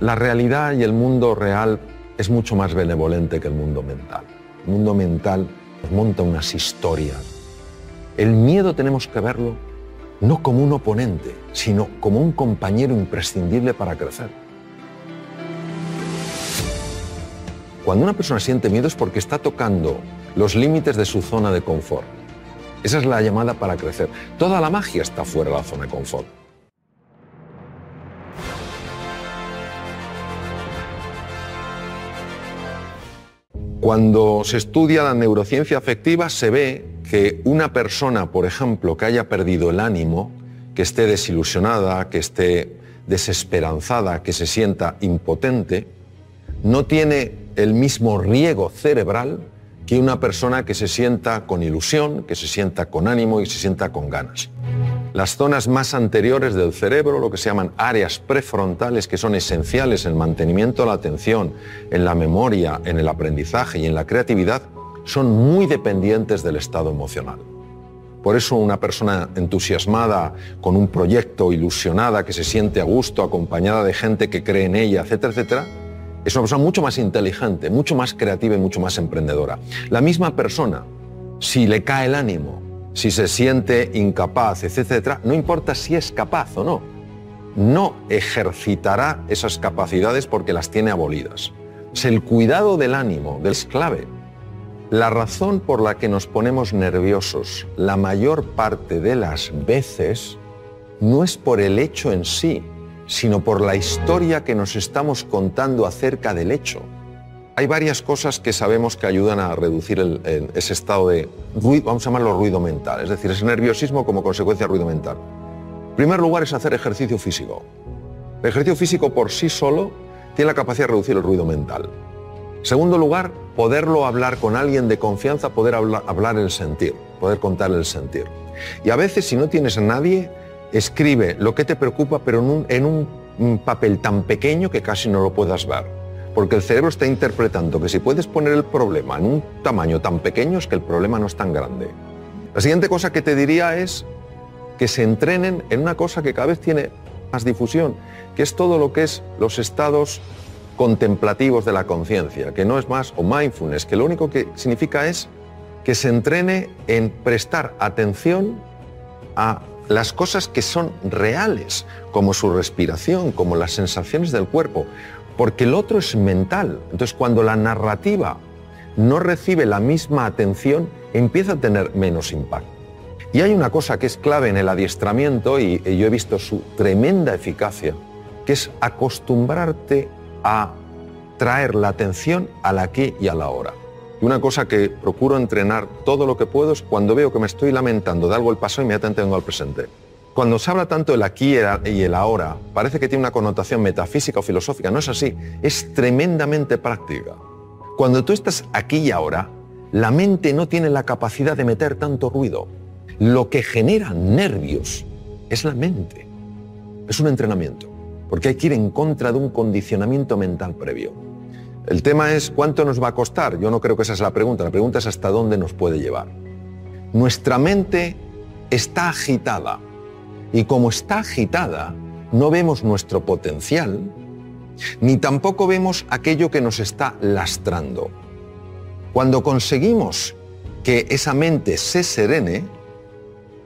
La realidad y el mundo real es mucho más benevolente que el mundo mental. El mundo mental monta unas historias. El miedo tenemos que verlo no como un oponente, sino como un compañero imprescindible para crecer. Cuando una persona siente miedo es porque está tocando los límites de su zona de confort. Esa es la llamada para crecer. Toda la magia está fuera de la zona de confort. Cuando se estudia la neurociencia afectiva se ve que una persona, por ejemplo, que haya perdido el ánimo, que esté desilusionada, que esté desesperanzada, que se sienta impotente, no tiene el mismo riego cerebral que una persona que se sienta con ilusión, que se sienta con ánimo y se sienta con ganas. Las zonas más anteriores del cerebro, lo que se llaman áreas prefrontales, que son esenciales en el mantenimiento de la atención, en la memoria, en el aprendizaje y en la creatividad, son muy dependientes del estado emocional. Por eso una persona entusiasmada con un proyecto, ilusionada, que se siente a gusto, acompañada de gente que cree en ella, etcétera, etcétera, es una persona mucho más inteligente, mucho más creativa y mucho más emprendedora. La misma persona, si le cae el ánimo, si se siente incapaz, etcétera, no importa si es capaz o no, no ejercitará esas capacidades porque las tiene abolidas. Es el cuidado del ánimo, del clave. La razón por la que nos ponemos nerviosos la mayor parte de las veces no es por el hecho en sí, sino por la historia que nos estamos contando acerca del hecho. Hay varias cosas que sabemos que ayudan a reducir ese estado de vamos a llamarlo ruido mental, es decir, ese nerviosismo como consecuencia ruido mental. En primer lugar es hacer ejercicio físico. El ejercicio físico por sí solo tiene la capacidad de reducir el ruido mental. Segundo lugar, poderlo hablar con alguien de confianza, poder hablar, el sentir, poder contar el sentir. Y a veces si no tienes a nadie, escribe lo que te preocupa, pero en un, en un papel tan pequeño que casi no lo puedas ver. Porque el cerebro está interpretando que si puedes poner el problema en un tamaño tan pequeño es que el problema no es tan grande. La siguiente cosa que te diría es que se entrenen en una cosa que cada vez tiene más difusión, que es todo lo que es los estados contemplativos de la conciencia, que no es más, o mindfulness, que lo único que significa es que se entrene en prestar atención a las cosas que son reales, como su respiración, como las sensaciones del cuerpo, porque el otro es mental. Entonces, cuando la narrativa no recibe la misma atención, empieza a tener menos impacto. Y hay una cosa que es clave en el adiestramiento, y yo he visto su tremenda eficacia, que es acostumbrarte a traer la atención al aquí y a la hora. Y una cosa que procuro entrenar todo lo que puedo es cuando veo que me estoy lamentando de algo el pasado, inmediatamente vengo al presente. Cuando se habla tanto del aquí y el ahora, parece que tiene una connotación metafísica o filosófica. No es así, es tremendamente práctica. Cuando tú estás aquí y ahora, la mente no tiene la capacidad de meter tanto ruido. Lo que genera nervios es la mente. Es un entrenamiento porque hay que ir en contra de un condicionamiento mental previo. El tema es cuánto nos va a costar. Yo no creo que esa es la pregunta. La pregunta es hasta dónde nos puede llevar. Nuestra mente está agitada y como está agitada, no vemos nuestro potencial ni tampoco vemos aquello que nos está lastrando. Cuando conseguimos que esa mente se serene,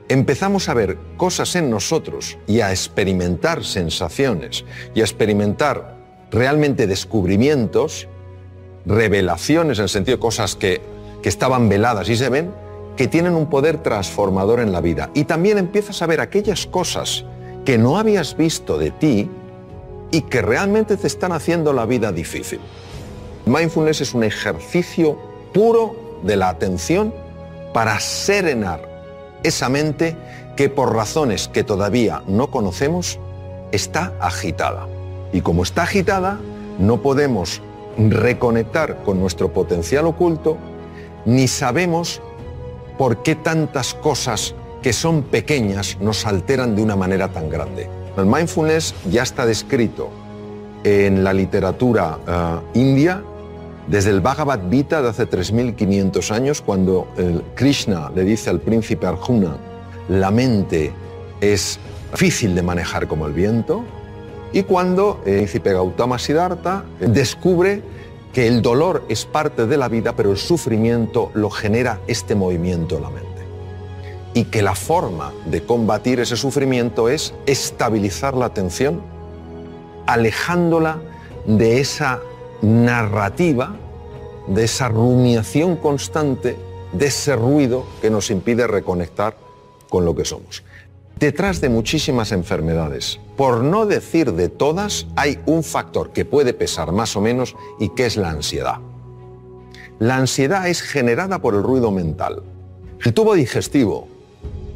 empezamos a ver cosas en nosotros y a experimentar sensaciones y a experimentar realmente descubrimientos, revelaciones en el sentido de cosas que, que estaban veladas y se ven, que tienen un poder transformador en la vida. Y también empiezas a ver aquellas cosas que no habías visto de ti y que realmente te están haciendo la vida difícil. Mindfulness es un ejercicio puro de la atención para serenar esa mente que por razones que todavía no conocemos está agitada. Y como está agitada, no podemos reconectar con nuestro potencial oculto, ni sabemos por qué tantas cosas que son pequeñas nos alteran de una manera tan grande. El mindfulness ya está descrito en la literatura eh, india desde el Bhagavad Gita de hace 3.500 años, cuando Krishna le dice al príncipe Arjuna, la mente es difícil de manejar como el viento, Y cuando el príncipe Gautama Siddhartha descubre que el dolor es parte de la vida, pero el sufrimiento lo genera este movimiento de la mente. Y que la forma de combatir ese sufrimiento es estabilizar la atención, alejándola de esa narrativa, de esa rumiación constante, de ese ruido que nos impide reconectar con lo que somos. Detrás de muchísimas enfermedades, por no decir de todas, hay un factor que puede pesar más o menos y que es la ansiedad. La ansiedad es generada por el ruido mental. El tubo digestivo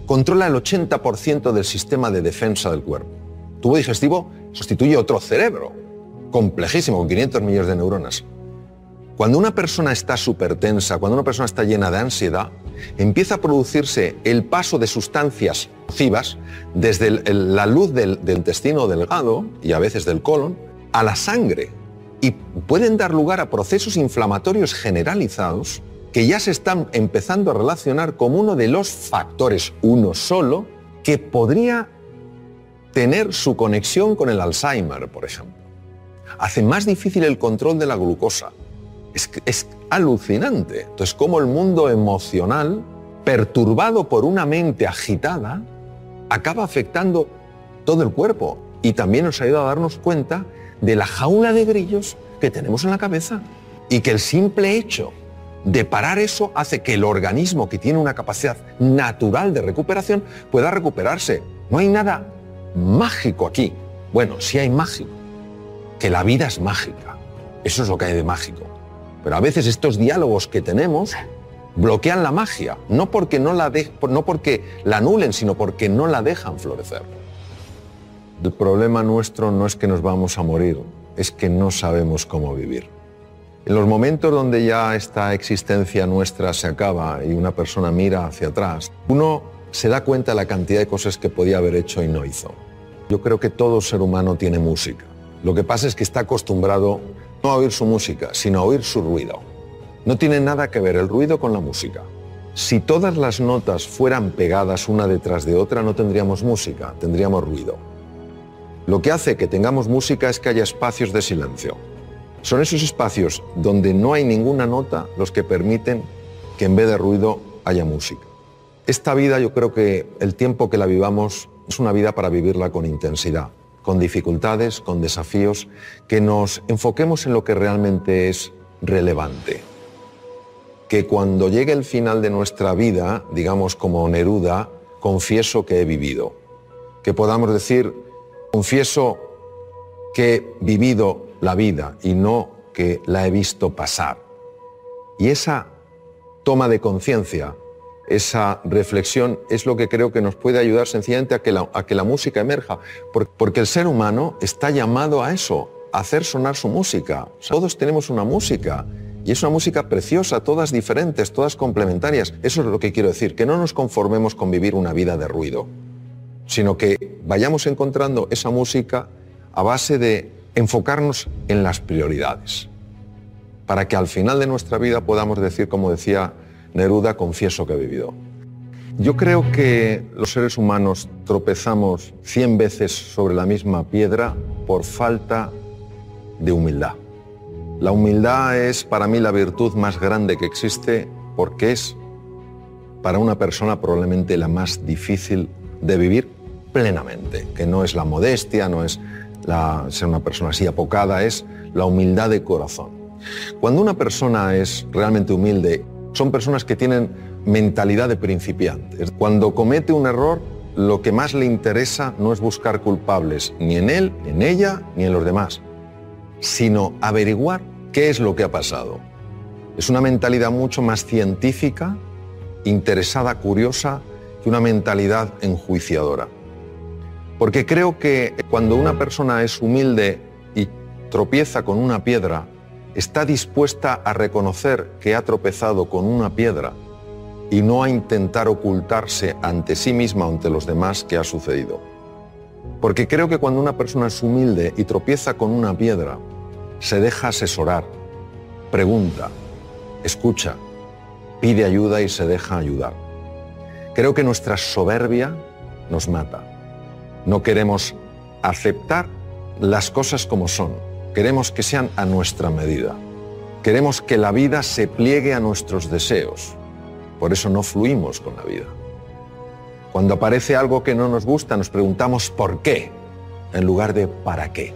controla el 80% del sistema de defensa del cuerpo. El tubo digestivo sustituye otro cerebro, complejísimo, con 500 millones de neuronas. Cuando una persona está súper tensa, cuando una persona está llena de ansiedad, empieza a producirse el paso de sustancias nocivas desde la luz del, intestino delgado y a veces del colon a la sangre y pueden dar lugar a procesos inflamatorios generalizados que ya se están empezando a relacionar como uno de los factores, uno solo, que podría tener su conexión con el Alzheimer, por ejemplo. Hace más difícil el control de la glucosa, es, alucinante. Entonces, cómo el mundo emocional, perturbado por una mente agitada, acaba afectando todo el cuerpo. Y también nos ayuda a darnos cuenta de la jaula de grillos que tenemos en la cabeza. Y que el simple hecho de parar eso hace que el organismo, que tiene una capacidad natural de recuperación, pueda recuperarse. No hay nada mágico aquí. Bueno, sí hay mágico. Que la vida es mágica. Eso es lo que hay de mágico. Pero a veces estos diálogos que tenemos bloquean la magia, no porque no la, no porque la anulen, sino porque no la dejan florecer. El problema nuestro no es que nos vamos a morir, es que no sabemos cómo vivir. En los momentos donde ya esta existencia nuestra se acaba y una persona mira hacia atrás, uno se da cuenta de la cantidad de cosas que podía haber hecho y no hizo. Yo creo que todo ser humano tiene música. Lo que pasa es que está acostumbrado no a oír su música, sino a oír su ruido. No tiene nada que ver el ruido con la música. Si todas las notas fueran pegadas una detrás de otra, no tendríamos música, tendríamos ruido. Lo que hace que tengamos música es que haya espacios de silencio. Son esos espacios donde no hay ninguna nota los que permiten que en vez de ruido haya música. Esta vida yo creo que el tiempo que la vivamos es una vida para vivirla con intensidad con dificultades, con desafíos, que nos enfoquemos en lo que realmente es relevante. Que cuando llegue el final de nuestra vida, digamos como Neruda, confieso que he vivido. Que podamos decir, confieso que he vivido la vida y no que la he visto pasar. Y esa toma de conciencia esa reflexión es lo que creo que nos puede ayudar sencillamente a que la, a que la música emerja, porque el ser humano está llamado a eso, a hacer sonar su música. todos tenemos una música y es una música preciosa, todas diferentes, todas complementarias. Eso es lo que quiero decir, que no nos conformemos con vivir una vida de ruido, sino que vayamos encontrando esa música a base de enfocarnos en las prioridades, para que al final de nuestra vida podamos decir, como decía Neruda, confieso que he vivido. Yo creo que los seres humanos tropezamos cien veces sobre la misma piedra por falta de humildad. La humildad es para mí la virtud más grande que existe porque es para una persona probablemente la más difícil de vivir plenamente, que no es la modestia, no es ser una persona así apocada, es la humildad de corazón. Cuando una persona es realmente humilde son personas que tienen mentalidad de principiantes. Cuando comete un error, lo que más le interesa no es buscar culpables ni en él, ni en ella, ni en los demás, sino averiguar qué es lo que ha pasado. Es una mentalidad mucho más científica, interesada, curiosa, que una mentalidad enjuiciadora. Porque creo que cuando una persona es humilde y tropieza con una piedra, está dispuesta a reconocer que ha tropezado con una piedra y no a intentar ocultarse ante sí misma o ante los demás que ha sucedido. Porque creo que cuando una persona es humilde y tropieza con una piedra, se deja asesorar, pregunta, escucha, pide ayuda y se deja ayudar. Creo que nuestra soberbia nos mata. No queremos aceptar las cosas como son, queremos que sean a nuestra medida, queremos que la vida se pliegue a nuestros deseos, por eso no fluimos con la vida. Cuando aparece algo que no nos gusta, nos preguntamos por qué, en lugar de para qué.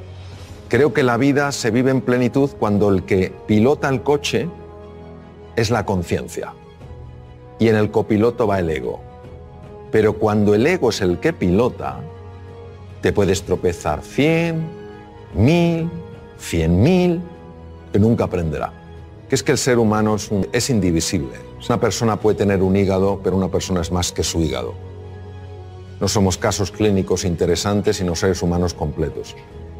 Creo que la vida se vive en plenitud cuando el que pilota el coche es la conciencia y en el copiloto va el ego. Pero cuando el ego es el que pilota, te puedes tropezar 100, 1000, 100 mil, que nunca aprenderá. Que es que el ser humano es, es indivisible. Una persona puede tener un hígado, pero una persona es más que su hígado. No somos casos clínicos interesantes, sino seres humanos completos.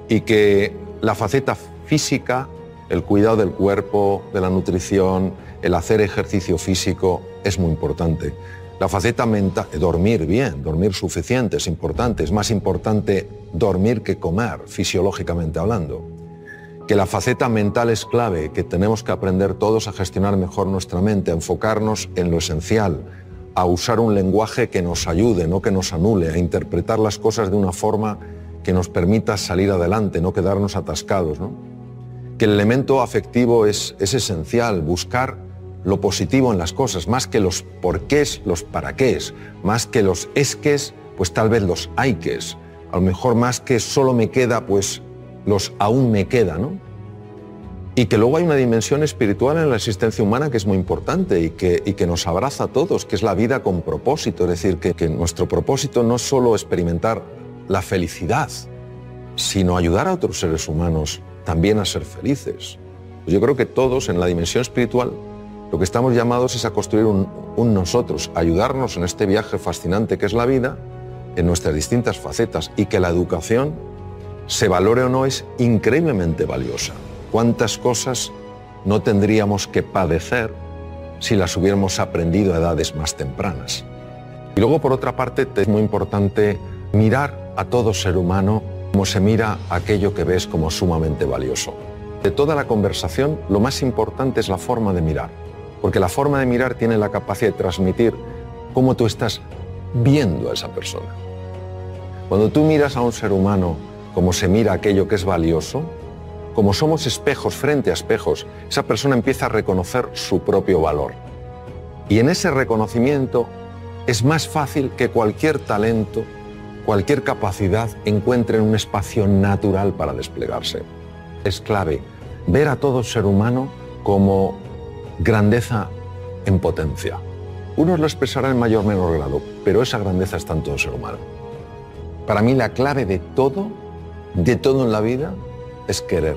Y que la faceta física, el cuidado del cuerpo, de la nutrición, el hacer ejercicio físico es muy importante. La faceta mental, dormir bien, dormir suficiente es importante. Es más importante dormir que comer, fisiológicamente hablando. Que la faceta mental es clave, que tenemos que aprender todos a gestionar mejor nuestra mente, a enfocarnos en lo esencial, a usar un lenguaje que nos ayude, no que nos anule, a interpretar las cosas de una forma que nos permita salir adelante, no quedarnos atascados. Que el elemento afectivo es, es esencial, buscar lo positivo en las cosas, más que los porqués, los para qué, más que los esques, pues tal vez los hayques, a lo mejor más que solo me queda, pues los aún me queda, ¿no? Y que luego hay una dimensión espiritual en la existencia humana que es muy importante y que, y que nos abraza a todos, que es la vida con propósito. Es decir, que, que nuestro propósito no es solo experimentar la felicidad, sino ayudar a otros seres humanos también a ser felices. Yo creo que todos en la dimensión espiritual lo que estamos llamados es a construir un, un, nosotros, ayudarnos en este viaje fascinante que es la vida, en nuestras distintas facetas, y que la educación, se valore o no, es increíblemente valiosa cuántas cosas no tendríamos que padecer si las hubiéramos aprendido a edades más tempranas. Y luego, por otra parte, es muy importante mirar a todo ser humano como se mira aquello que ves como sumamente valioso. De toda la conversación, lo más importante es la forma de mirar, porque la forma de mirar tiene la capacidad de transmitir cómo tú estás viendo a esa persona. Cuando tú miras a un ser humano como se mira aquello que es valioso, como somos espejos frente a espejos, esa persona empieza a reconocer su propio valor. Y en ese reconocimiento es más fácil que cualquier talento, cualquier capacidad encuentre un espacio natural para desplegarse. Es clave ver a todo ser humano como grandeza en potencia. Unos lo expresarán en mayor o menor grado, pero esa grandeza está en todo ser humano. Para mí la clave de todo, de todo en la vida, es querer.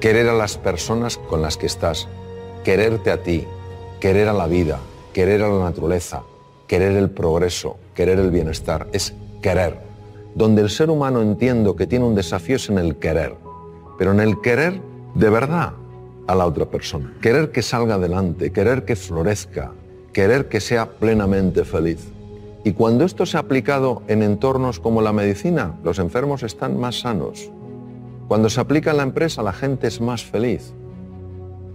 Querer a las personas con las que estás, quererte a ti, querer a la vida, querer a la naturaleza, querer el progreso, querer el bienestar, es querer. Donde el ser humano entiendo que tiene un desafío es en el querer, pero en el querer de verdad a la otra persona. Querer que salga adelante, querer que florezca, querer que sea plenamente feliz. Y cuando esto se ha aplicado en entornos como la medicina, los enfermos están más sanos, cuando se aplica en la empresa, la gente es más feliz.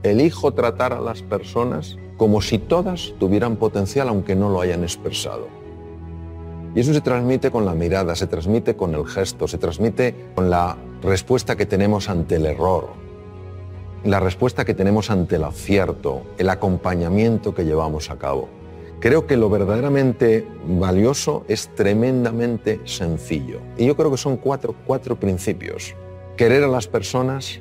Elijo tratar a las personas como si todas tuvieran potencial aunque no lo hayan expresado. Y eso se transmite con la mirada, se transmite con el gesto, se transmite con la respuesta que tenemos ante el error, la respuesta que tenemos ante el acierto, el acompañamiento que llevamos a cabo. Creo que lo verdaderamente valioso es tremendamente sencillo. Y yo creo que son cuatro, cuatro principios querer a las personas,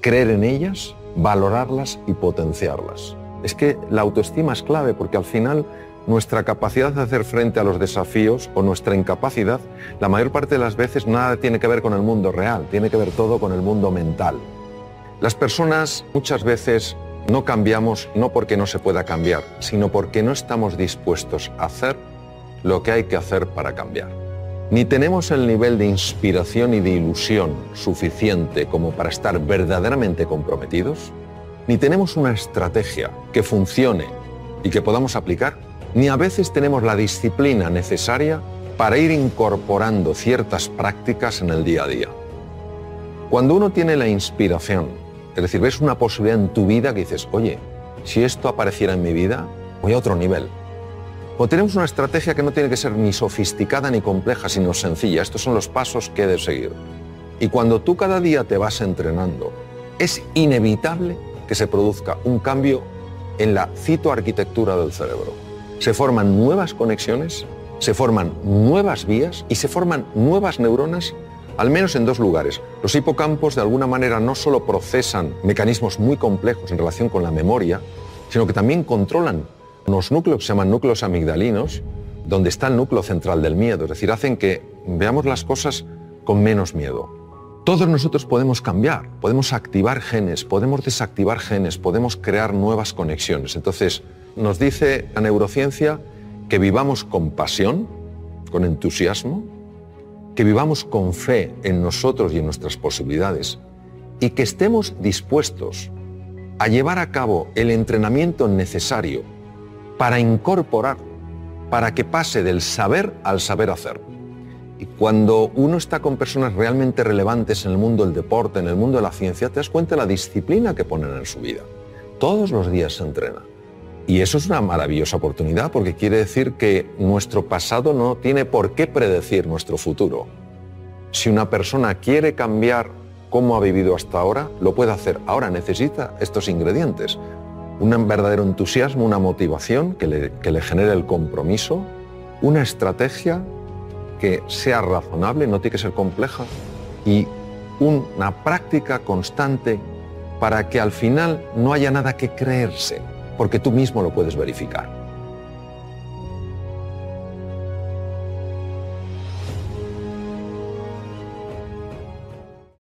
creer en ellas, valorarlas y potenciarlas. Es que la autoestima es clave porque al final nuestra capacidad de hacer frente a los desafíos o nuestra incapacidad, la mayor parte de las veces nada tiene que ver con el mundo real, tiene que ver todo con el mundo mental. Las personas muchas veces no cambiamos no porque no se pueda cambiar, sino porque no estamos dispuestos a hacer lo que hay que hacer para cambiar. Ni tenemos el nivel de inspiración y de ilusión suficiente como para estar verdaderamente comprometidos, ni tenemos una estrategia que funcione y que podamos aplicar, ni a veces tenemos la disciplina necesaria para ir incorporando ciertas prácticas en el día a día. Cuando uno tiene la inspiración, es decir, ves una posibilidad en tu vida que dices, oye, si esto apareciera en mi vida, voy a otro nivel, o tenemos una estrategia que no tiene que ser ni sofisticada ni compleja, sino sencilla. Estos son los pasos que he de seguir. Y cuando tú cada día te vas entrenando, es inevitable que se produzca un cambio en la citoarquitectura del cerebro. Se forman nuevas conexiones, se forman nuevas vías y se forman nuevas neuronas, al menos en dos lugares. Los hipocampos de alguna manera no solo procesan mecanismos muy complejos en relación con la memoria, sino que también controlan unos núcleos que se llaman núcleos amigdalinos, donde está el núcleo central del miedo, es decir, hacen que veamos las cosas con menos miedo. Todos nosotros podemos cambiar, podemos activar genes, podemos desactivar genes, podemos crear nuevas conexiones. Entonces, nos dice la neurociencia que vivamos con pasión, con entusiasmo, que vivamos con fe en nosotros y en nuestras posibilidades y que estemos dispuestos a llevar a cabo el entrenamiento necesario para incorporar, para que pase del saber al saber hacer. Y cuando uno está con personas realmente relevantes en el mundo del deporte, en el mundo de la ciencia, te das cuenta de la disciplina que ponen en su vida. Todos los días se entrena. Y eso es una maravillosa oportunidad porque quiere decir que nuestro pasado no tiene por qué predecir nuestro futuro. Si una persona quiere cambiar cómo ha vivido hasta ahora, lo puede hacer. Ahora necesita estos ingredientes. Un verdadero entusiasmo, una motivación que le, genere el compromiso, una estrategia que sea razonable, no tiene que ser compleja, y una práctica constante para que al final no haya nada que creerse, porque tú mismo lo puedes verificar.